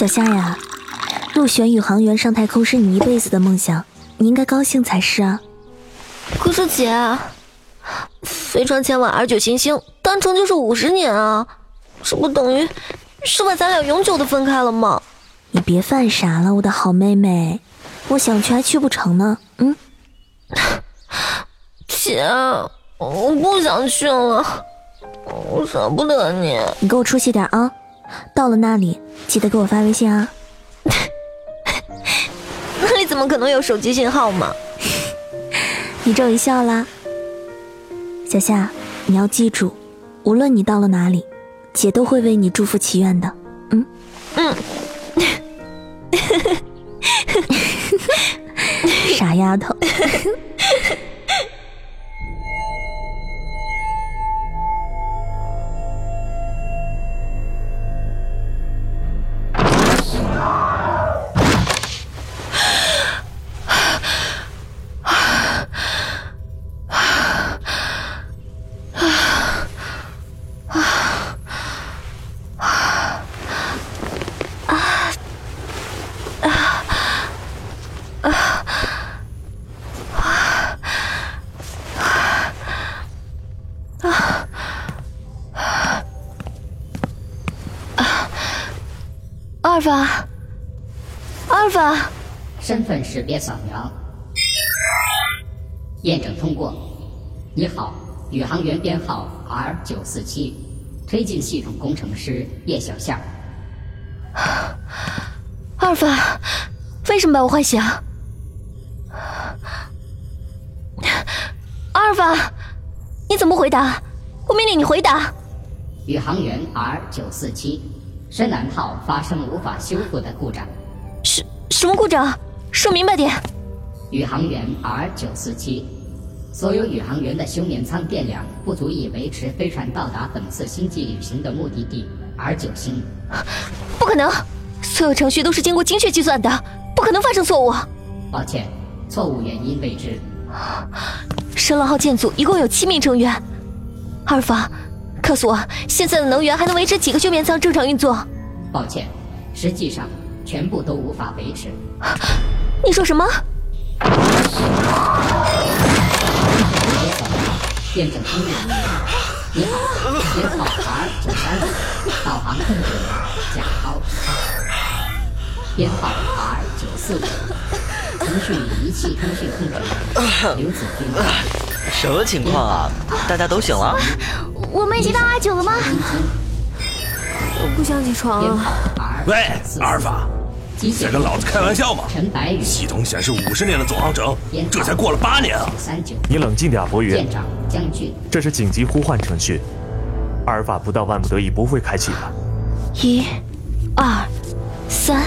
小夏呀，入选宇航员上太空是你一辈子的梦想，你应该高兴才是啊。可是姐，飞船前往 R 九行星单程就是五十年啊，这不等于是把咱俩永久的分开了吗？你别犯傻了，我的好妹妹，我想去还去不成呢。嗯，姐，我不想去了，我舍不得你。你给我出息点啊！到了那里记得给我发微信啊。那里怎么可能有手机信号嘛？你终于笑啦，小夏，你要记住，无论你到了哪里，姐都会为你祝福祈愿的。嗯嗯。傻丫头。尔法，阿尔法，身份识别扫描验证通过。你好，宇航员编号 R 九四七，推进系统工程师叶小夏。阿尔法，为什么把我唤醒？阿尔法，你怎么回答？我命令你回答。宇航员 R 九四七。深蓝号发生无法修复的故障，什什么故障？说明白点。宇航员 R 九四七，所有宇航员的休眠舱电量不足以维持飞船到达本次星际旅行的目的地 R 九星。不可能，所有程序都是经过精确计算的，不可能发生错误。抱歉，错误原因未知。深蓝号舰组一共有七名成员，阿尔法。告诉我，现在的能源还能维持几个休眠舱正常运作？抱歉，实际上全部都无法维持。你说什么？三五，导航控制。编号 R 九四五，通讯仪器通讯控制刘子君。什么情况啊？大家都醒了？我们已经到阿九了吗？我不想起床了。喂，阿尔法，在跟老子开玩笑吗？系统显示五十年的总航程，这才过了八年啊！你冷静点，博云。这是紧急呼唤程序，阿尔法不到万不得已不会开启的。一、二、三、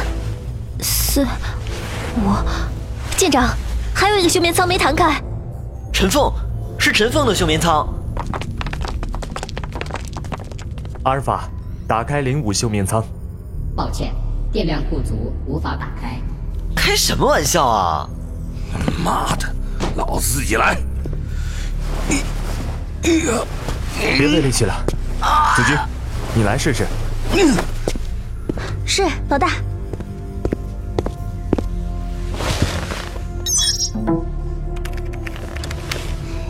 四、五，舰长，还有一个休眠舱没弹开。陈凤。是陈凤的休眠舱。阿尔法，打开零五休眠舱。抱歉，电量不足，无法打开。开什么玩笑啊！妈的，老子自己来。别费力气了，子君，你来试试。是，老大。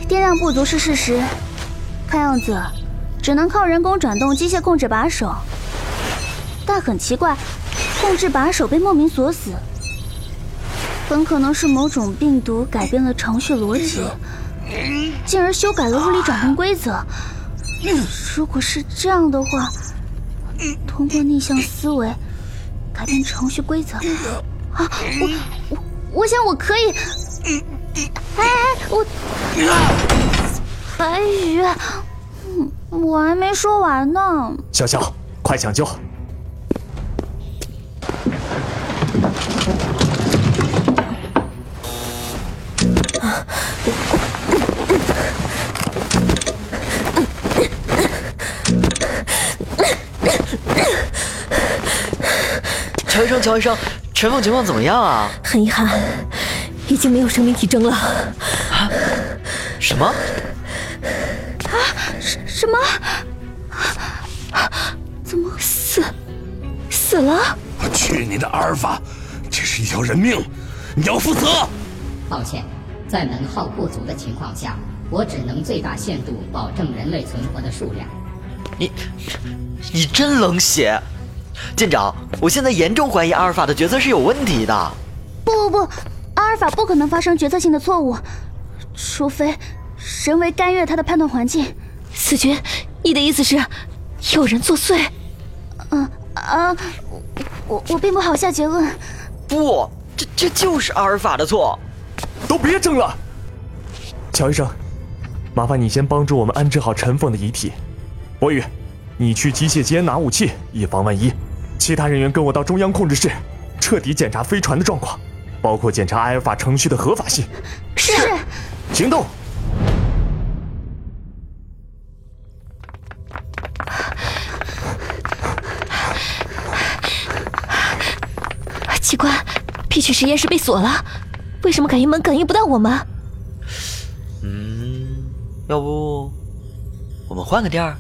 电量不足是事实，看样子只能靠人工转动机械控制把手。但很奇怪，控制把手被莫名锁死，很可能是某种病毒改变了程序逻辑，进而修改了物理转动规则。如果是这样的话，通过逆向思维改变程序规则，啊，我我我想我可以。哎哎，我白宇，我还没说完呢。潇潇，快抢救！乔医生，乔医生，陈凤情况怎么样啊？很遗憾。已经没有生命体征了。什么？什么？怎么死死了？我去你的阿尔法！这是一条人命，你要负责。抱歉，在能耗不足的情况下，我只能最大限度保证人类存活的数量。你，你真冷血，舰长！我现在严重怀疑阿尔法的决策是有问题的。不不不，阿尔法不可能发生决策性的错误，除非人为干预他的判断环境。子君，你的意思是有人作祟？嗯啊，我我并不好下结论。不，这这就是阿尔法的错。都别争了，乔医生，麻烦你先帮助我们安置好陈凤的遗体。博宇，你去机械间拿武器，以防万一。其他人员跟我到中央控制室，彻底检查飞船的状况，包括检查阿尔法程序的合法性。是。行动。奇怪区实验室被锁了。为什么感应门感应不到我们？嗯，要不我们换个地儿？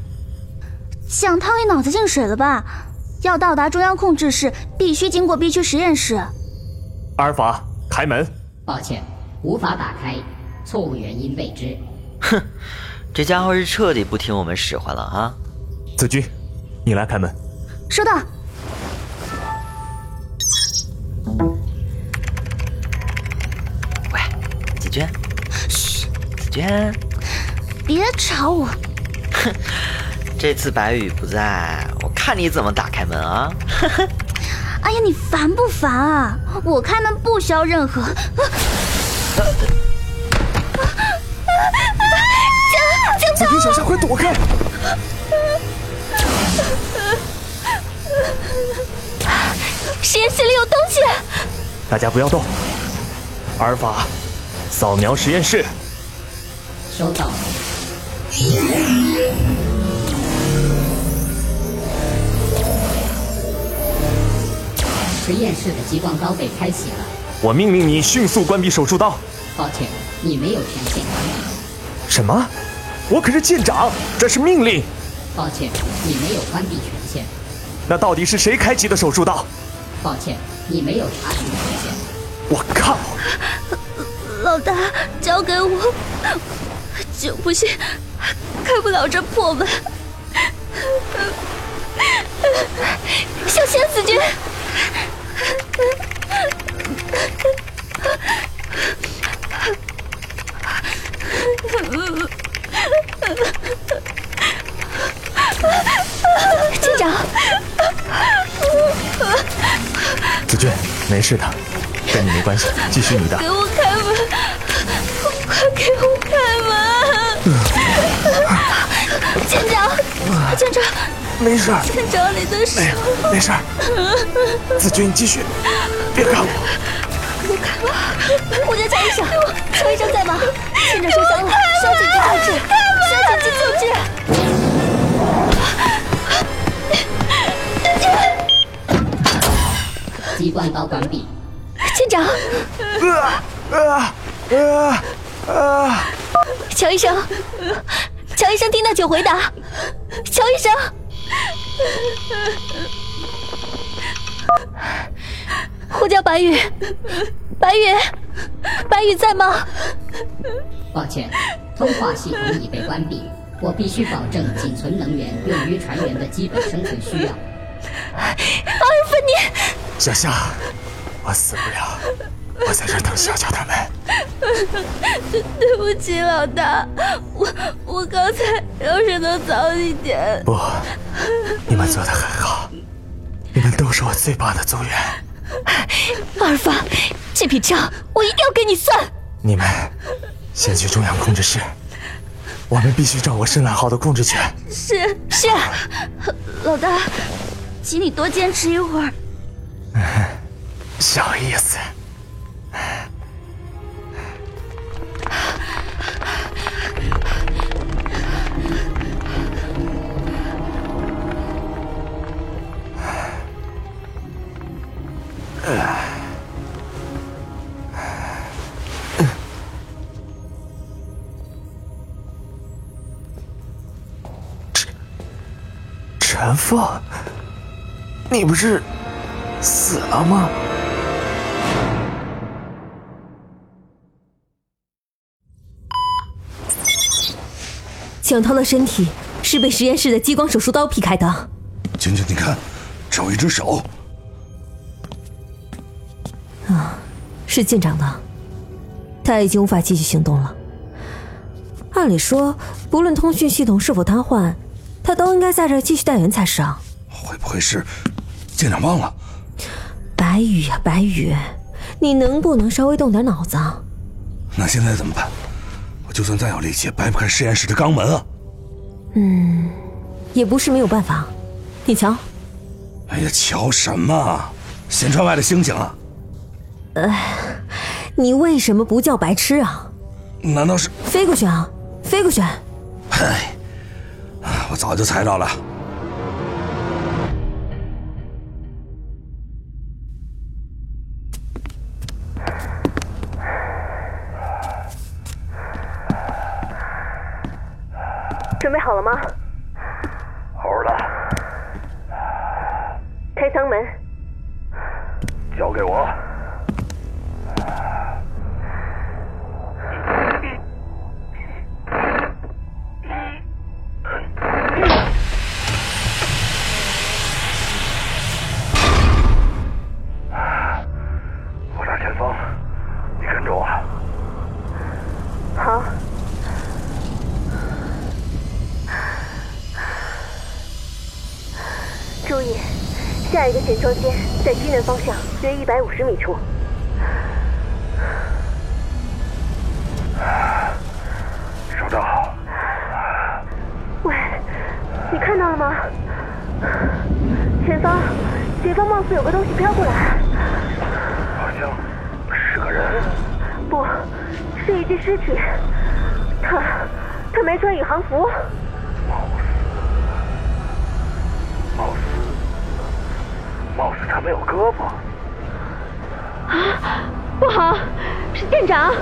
蒋涛，你脑子进水了吧？要到达中央控制室，必须经过 B 区实验室。阿尔法，开门。抱歉，无法打开，错误原因未知。哼，这家伙是彻底不听我们使唤了啊！子君，你来开门。收到。娟，嘘，子娟，别吵我。哼，这次白羽不在，我看你怎么打开门啊！哎呀，你烦不烦啊？我开门不需要任何。啊啊啊江江，子君，小夏，快躲开！实验室里有东西，大家不要动。阿尔法。扫描实验室，收到。实验室的激光刀被开启了。我命令你迅速关闭手术刀。抱歉，你没有权限。什么？我可是舰长，这是命令。抱歉，你没有关闭权限。那到底是谁开启的手术刀？抱歉，你没有查询权限。我靠！老大，交给我，就不信开不了这破门。小仙子君，舰长，子君，没事的。跟你没关系，继续你的。给我开舰长，没事。舰长，你的手。没事。子君，你继续，别看我。我开门！我叫乔医生，乔医生在吗？舰长受伤了，需要紧急救治，需要紧急救治。机关刀关闭。舰长，啊啊啊啊！乔医生，乔医生，听到九回答。乔医生，呼叫白羽，白羽，白羽在吗？抱歉，通话系统已被关闭，我必须保证仅存能源用于船员的基本生存需要。阿尔芬尼，小夏。我死不了，我在这等小乔他们。对 对不起，老大，我我刚才要是能早一点。不，你们做的很好，你们都是我最棒的组员。阿尔法，这笔账我一定要给你算。你们先去中央控制室，我们必须掌握深蓝号的控制权。是是，老大，请你多坚持一会儿。小意思。陈陈凤，你不是？死了吗？蒋涛的身体是被实验室的激光手术刀劈开的。晶晶，你看，只有一只手。啊，是舰长的，他已经无法继续行动了。按理说，不论通讯系统是否瘫痪，他都应该在这继续待援才是啊。会不会是舰长忘了？白宇呀，白宇，你能不能稍微动点脑子？那现在怎么办？我就算再有力气，也掰不开实验室的肛门啊。嗯，也不是没有办法。你瞧。哎呀，瞧什么？舷窗外的星星啊！哎，你为什么不叫白痴啊？难道是飞过去啊？飞过去！嗨，我早就猜到了。十米处。收到。喂，你看到了吗？前方，前方貌似有个东西飘过来。好像是个人。不，是一具尸体。他，他没穿宇航服。貌似，貌似他没有胳膊。不好，是店长。